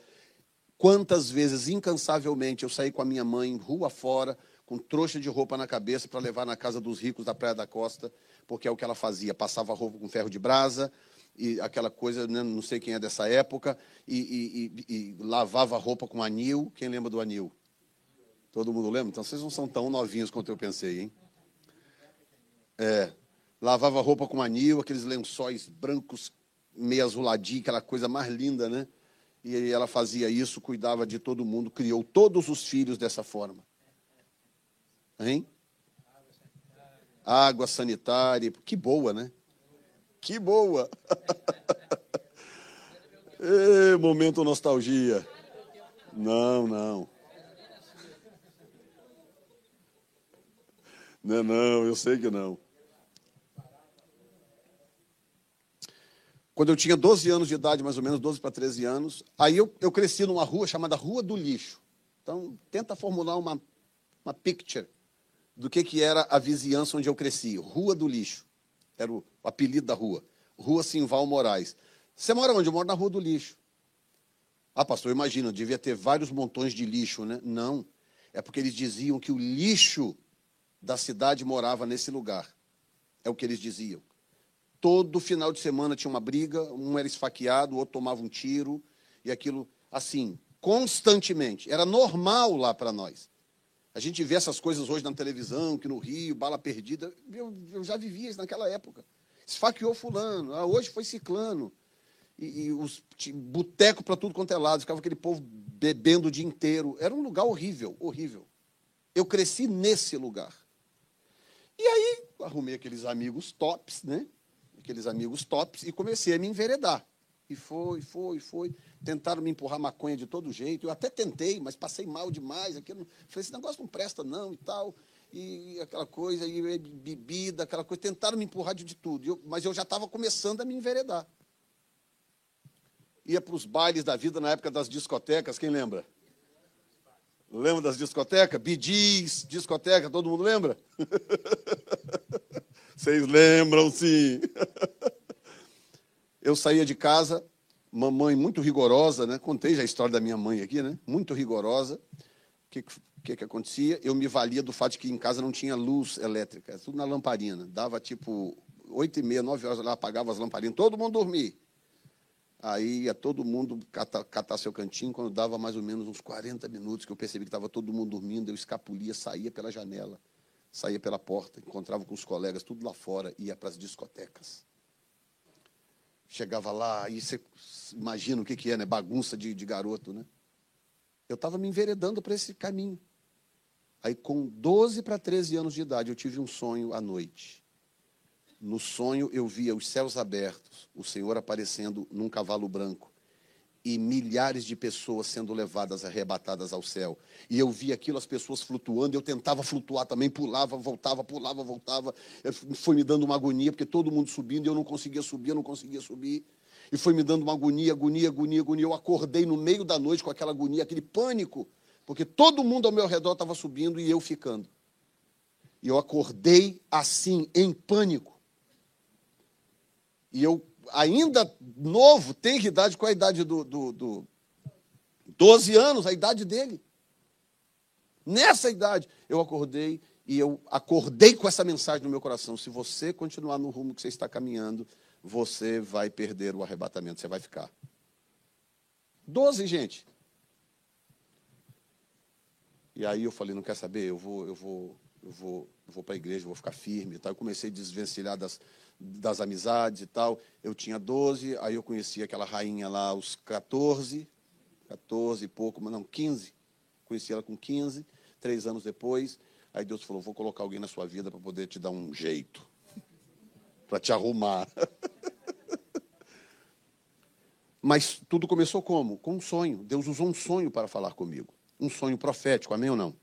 Quantas vezes, incansavelmente, eu saí com a minha mãe rua fora, com trouxa de roupa na cabeça para levar na casa dos ricos da Praia da Costa, porque é o que ela fazia. Passava roupa com ferro de brasa, e aquela coisa, né, não sei quem é dessa época, e, e, e, e lavava roupa com anil. Quem lembra do anil? Todo mundo lembra? Então vocês não são tão novinhos quanto eu pensei, hein? É. Lavava roupa com anil, aqueles lençóis brancos meio azuladinho, aquela coisa mais linda, né? E ela fazia isso, cuidava de todo mundo, criou todos os filhos dessa forma. Hein? Água sanitária, que boa, né? Que boa! [laughs] Momento nostalgia. Não, não. Não, não, eu sei que não. quando eu tinha 12 anos de idade, mais ou menos, 12 para 13 anos, aí eu, eu cresci numa rua chamada Rua do Lixo. Então, tenta formular uma, uma picture do que, que era a vizinhança onde eu cresci. Rua do Lixo. Era o, apelido da rua. Rua Simval Moraes. Você mora onde? Eu moro na Rua do Lixo. Ah, pastor, imagina, devia ter vários montões de lixo, né? Não. É porque eles diziam que o lixo da cidade morava nesse lugar. É o que eles diziam. Todo final de semana tinha uma briga, um era esfaqueado, o outro tomava um tiro, e aquilo, assim, constantemente. Era normal lá para nós. A gente vê essas coisas hoje na televisão, que no Rio, bala perdida. Eu, eu já vivia isso naquela época. Esfaqueou fulano, ah, hoje foi ciclano. E, e os boteco para tudo quanto é lado, ficava aquele povo bebendo o dia inteiro. Era um lugar horrível, horrível. Eu cresci nesse lugar. E aí, arrumei aqueles amigos tops, né? aqueles amigos tops, e comecei a me enveredar. E foi, foi, foi. Tentaram me empurrar maconha de todo jeito. Eu até tentei, mas passei mal demais. Aquilo, falei, esse negócio não presta, não, e tal. E aquela coisa, e bebida, aquela coisa. Tentaram me empurrar de, de tudo. Eu, mas eu já estava começando a me enveredar. Ia para os bailes da vida na época das discotecas, quem lembra? Lembra das discotecas? Bidis, discoteca, todo mundo lembra? [laughs] Vocês lembram, sim. [laughs] Eu saía de casa, mamãe muito rigorosa, né? Contei já a história da minha mãe aqui, né? Muito rigorosa. O que, que, que acontecia? Eu me valia do fato de que em casa não tinha luz elétrica, tudo na lamparina. Dava tipo oito e meia, nove horas, lá apagava as lamparinas, todo mundo dormia. Aí ia todo mundo catar, catar, seu cantinho, quando dava mais ou menos uns 40 minutos, que eu percebi que estava todo mundo dormindo, eu escapulia, saía pela janela saía pela porta, encontrava com os colegas, tudo lá fora, ia para as discotecas. Chegava lá, e você imagina o que, que é, né? Bagunça de, de garoto, né? Eu estava me enveredando para esse caminho. Aí, com 12 para 13 anos de idade, eu tive um sonho à noite. No sonho, eu via os céus abertos, o Senhor aparecendo num cavalo branco e milhares de pessoas sendo levadas, arrebatadas ao céu. E eu via aquilo, as pessoas flutuando, eu tentava flutuar também, pulava, voltava, pulava, voltava. Foi me dando uma agonia, porque todo mundo subindo, eu não conseguia subir, eu não conseguia subir. E foi me dando uma agonia, agonia, agonia, agonia. Eu acordei no meio da noite com aquela agonia, aquele pânico, porque todo mundo ao meu redor estava subindo e eu ficando. E eu acordei assim, em pânico. E eu ainda novo, tem idade, qual a idade do, do, do 12 anos, a idade dele. Nessa idade, eu acordei e eu acordei com essa mensagem no meu coração. Se você continuar no rumo que você está caminhando, você vai perder o arrebatamento, você vai ficar. Doze, gente. E aí eu falei, não quer saber, eu vou, eu vou, eu vou, eu vou para a igreja, vou ficar firme. Tá? Eu comecei a desvencilhar das, das amizades e tal. Eu tinha 12, aí eu conheci aquela rainha lá aos 14, 14 e pouco, mas não, 15. Conheci ela com 15, três anos depois. Aí Deus falou: Vou colocar alguém na sua vida para poder te dar um jeito, para te arrumar. [laughs] Mas tudo começou como? Com um sonho. Deus usou um sonho para falar comigo. Um sonho profético, amém ou não?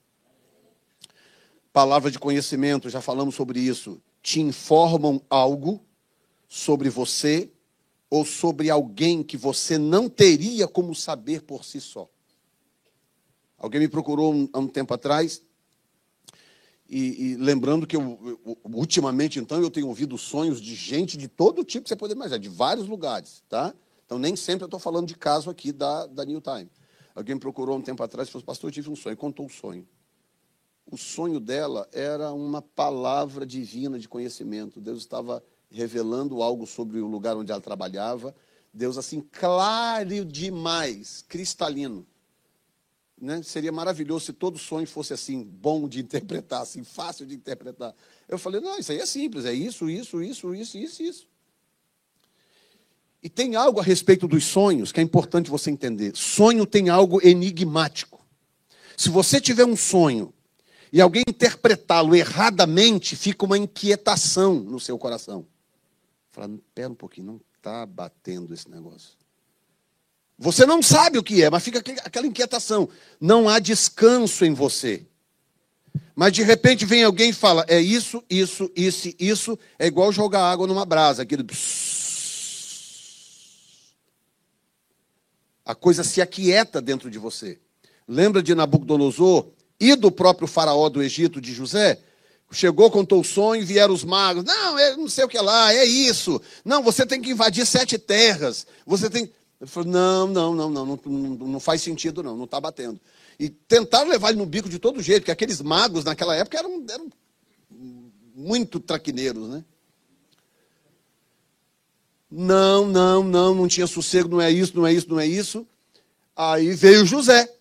Palavra de conhecimento, já falamos sobre isso te informam algo sobre você ou sobre alguém que você não teria como saber por si só. Alguém me procurou um, há um tempo atrás, e, e lembrando que eu, eu, ultimamente, então, eu tenho ouvido sonhos de gente de todo tipo você pode imaginar, de vários lugares, tá? Então, nem sempre eu estou falando de caso aqui da, da New Time. Alguém me procurou um tempo atrás e falou, pastor, eu tive um sonho, contou o sonho o sonho dela era uma palavra divina de conhecimento. Deus estava revelando algo sobre o lugar onde ela trabalhava. Deus, assim, claro demais, cristalino. Né? Seria maravilhoso se todo sonho fosse assim, bom de interpretar, assim, fácil de interpretar. Eu falei, não, isso aí é simples, é isso, isso, isso, isso, isso, isso. E tem algo a respeito dos sonhos que é importante você entender. Sonho tem algo enigmático. Se você tiver um sonho e alguém interpretá-lo erradamente, fica uma inquietação no seu coração. Fala, pera um pouquinho, não está batendo esse negócio. Você não sabe o que é, mas fica aquela inquietação. Não há descanso em você. Mas de repente vem alguém e fala: é isso, isso, isso, isso. É igual jogar água numa brasa. Aquele. A coisa se aquieta dentro de você. Lembra de Nabucodonosor? E do próprio faraó do Egito, de José, chegou, contou o sonho, vieram os magos. Não, é não sei o que lá, é isso. Não, você tem que invadir sete terras. Você tem. Ele falou: não, não, não, não, não, não, faz sentido, não, não está batendo. E tentaram levar ele no bico de todo jeito, porque aqueles magos naquela época eram, eram muito traquineiros, né? Não, não, não, não tinha sossego, não é isso, não é isso, não é isso. Aí veio José.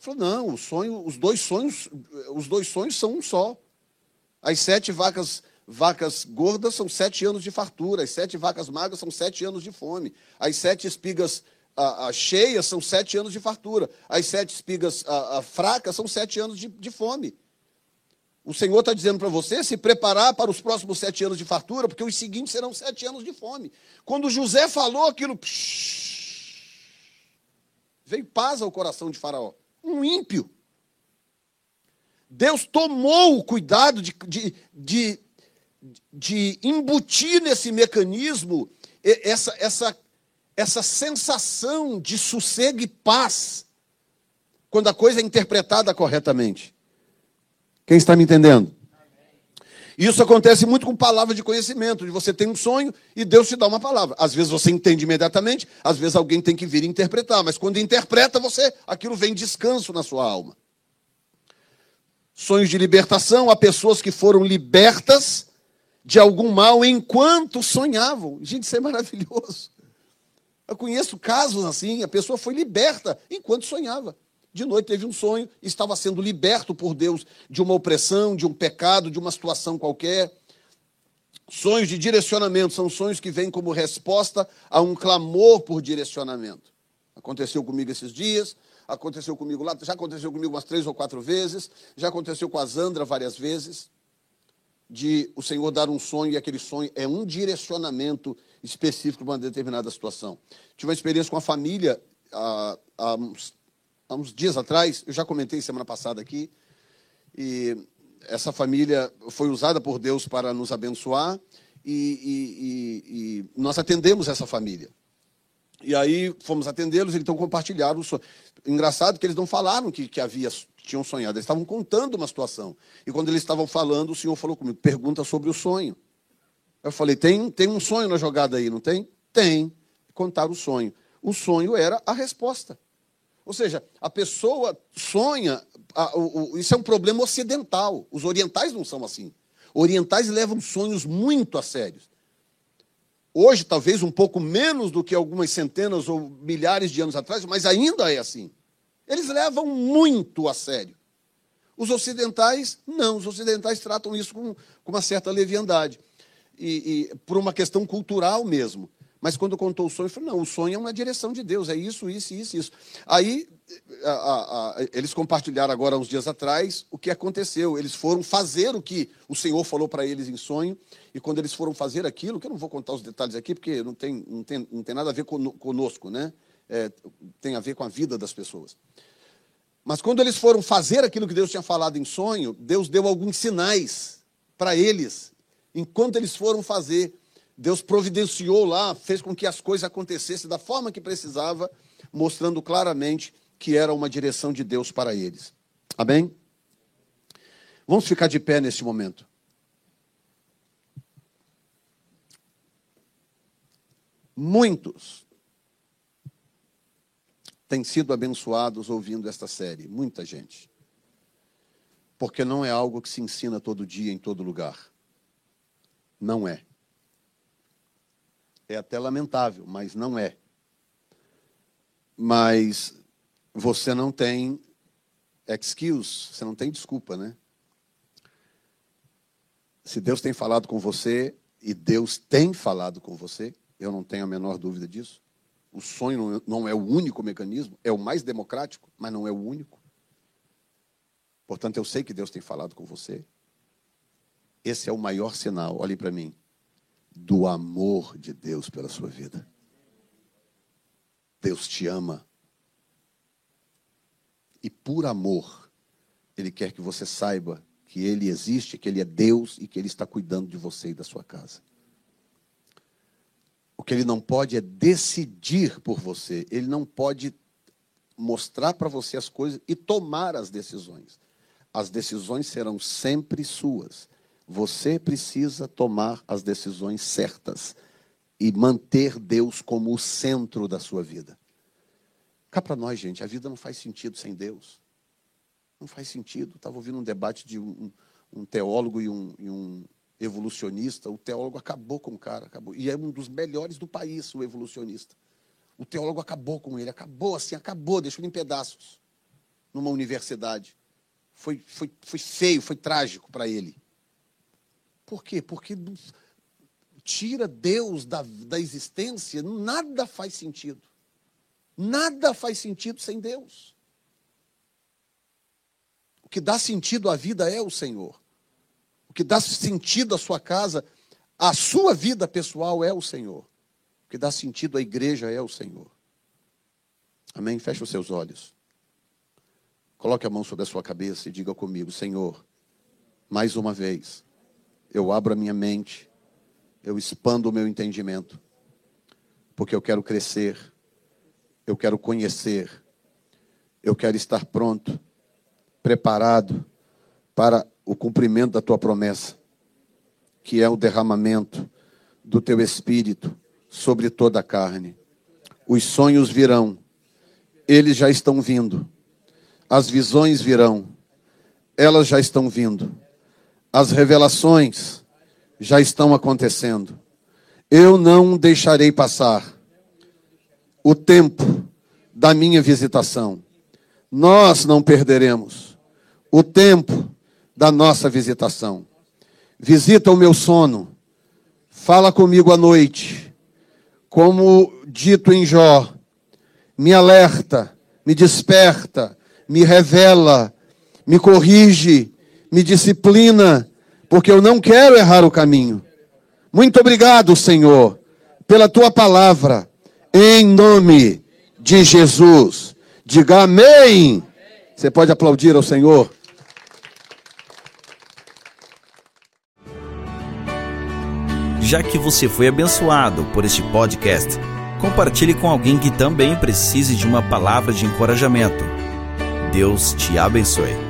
Falou, não, o sonho, os dois sonhos, os dois sonhos são um só. As sete vacas, vacas gordas são sete anos de fartura, as sete vacas magras são sete anos de fome, as sete espigas a, a cheias são sete anos de fartura, as sete espigas a, fracas são sete anos de, de fome. O Senhor está dizendo para você se preparar para os próximos sete anos de fartura, porque os seguintes serão sete anos de fome. Quando José falou aquilo, psh, veio paz ao coração de Faraó um ímpio. Deus tomou o cuidado de, de, de, de embutir nesse mecanismo essa, essa, essa sensação de sossego e paz quando a coisa é interpretada corretamente. Quem está me entendendo? Isso acontece muito com palavra de conhecimento, de você tem um sonho e Deus te dá uma palavra. Às vezes você entende imediatamente, às vezes alguém tem que vir interpretar, mas quando interpreta você, aquilo vem descanso na sua alma. Sonhos de libertação, há pessoas que foram libertas de algum mal enquanto sonhavam. Gente, isso é maravilhoso. Eu conheço casos assim, a pessoa foi liberta enquanto sonhava. De noite teve um sonho, estava sendo liberto por Deus de uma opressão, de um pecado, de uma situação qualquer. Sonhos de direcionamento são sonhos que vêm como resposta a um clamor por direcionamento. Aconteceu comigo esses dias. aconteceu comigo lá, já aconteceu comigo umas três ou quatro vezes, já aconteceu com a Zandra várias vezes, de o Senhor dar um sonho e aquele sonho é um direcionamento específico para uma determinada situação. Tive uma experiência com a família há, há, uns, há uns dias atrás, eu já comentei semana passada aqui, e essa família foi usada por Deus para nos abençoar e, e, e, e nós atendemos essa família. E aí fomos atendê-los, então compartilharam o sonho. Engraçado que eles não falaram que, que havia tinham sonhado, eles estavam contando uma situação. E quando eles estavam falando, o Senhor falou comigo: pergunta sobre o sonho. Eu falei: tem, tem um sonho na jogada aí, não tem? Tem. Contar o sonho. O sonho era a resposta. Ou seja, a pessoa sonha, a, o, o, isso é um problema ocidental. Os orientais não são assim. Orientais levam sonhos muito a sérios. Hoje, talvez um pouco menos do que algumas centenas ou milhares de anos atrás, mas ainda é assim. Eles levam muito a sério. Os ocidentais, não. Os ocidentais tratam isso com, com uma certa leviandade. E, e, por uma questão cultural mesmo. Mas quando contou o sonho, falei, não, o sonho é uma direção de Deus, é isso, isso, isso, isso. Aí, a, a, a, eles compartilharam agora, uns dias atrás, o que aconteceu. Eles foram fazer o que o Senhor falou para eles em sonho, e quando eles foram fazer aquilo, que eu não vou contar os detalhes aqui, porque não tem, não tem, não tem nada a ver conosco, né? É, tem a ver com a vida das pessoas. Mas quando eles foram fazer aquilo que Deus tinha falado em sonho, Deus deu alguns sinais para eles, enquanto eles foram fazer. Deus providenciou lá, fez com que as coisas acontecessem da forma que precisava, mostrando claramente que era uma direção de Deus para eles. Amém? Vamos ficar de pé neste momento. Muitos têm sido abençoados ouvindo esta série, muita gente. Porque não é algo que se ensina todo dia, em todo lugar. Não é. É até lamentável, mas não é. Mas você não tem excuse, você não tem desculpa, né? Se Deus tem falado com você, e Deus tem falado com você, eu não tenho a menor dúvida disso. O sonho não é o único mecanismo, é o mais democrático, mas não é o único. Portanto, eu sei que Deus tem falado com você. Esse é o maior sinal, olhe para mim do amor de Deus pela sua vida. Deus te ama. E por amor, Ele quer que você saiba que Ele existe, que Ele é Deus e que Ele está cuidando de você e da sua casa. O que Ele não pode é decidir por você. Ele não pode mostrar para você as coisas e tomar as decisões. As decisões serão sempre suas. Você precisa tomar as decisões certas e manter Deus como o centro da sua vida. Cá para nós, gente, a vida não faz sentido sem Deus. Não faz sentido. Estava ouvindo um debate de um, um teólogo e um, e um, evolucionista. O teólogo acabou com o cara, acabou. E é um dos melhores do país, o evolucionista. O teólogo acabou com ele, acabou assim, acabou, deixou ele em pedaços numa universidade. Foi, foi, foi feio, foi trágico para ele. Por quê? Porque tira Deus da, da existência, nada faz sentido. Nada faz sentido sem Deus. O que dá sentido à vida é o Senhor. O que dá sentido à sua casa, à sua vida pessoal é o Senhor. O que dá sentido à igreja é o Senhor. Amém? Feche os seus olhos. Coloque a mão sobre a sua cabeça e diga comigo: Senhor, mais uma vez eu abro a minha mente, eu expando o meu entendimento, porque eu quero crescer, eu quero conhecer, eu quero estar pronto, preparado para o cumprimento da tua promessa, que é o derramamento do teu espírito sobre toda a carne. Os sonhos virão, eles já estão vindo, as visões virão, elas já estão vindo as revelações já estão acontecendo. Eu não deixarei passar o tempo da minha visitação. Nós não perderemos o tempo da nossa visitação. Visita o meu sono, fala comigo à noite, como dito em Jó, me alerta, me desperta, me revela, me corrige, me disciplina, porque eu não quero errar o caminho. Muito obrigado, Senhor, pela tua palavra, em nome de Jesus. Diga amém. Você pode aplaudir ao Senhor. Já que você foi abençoado por este podcast, compartilhe com alguém que também precise de uma palavra de encorajamento. Deus te abençoe.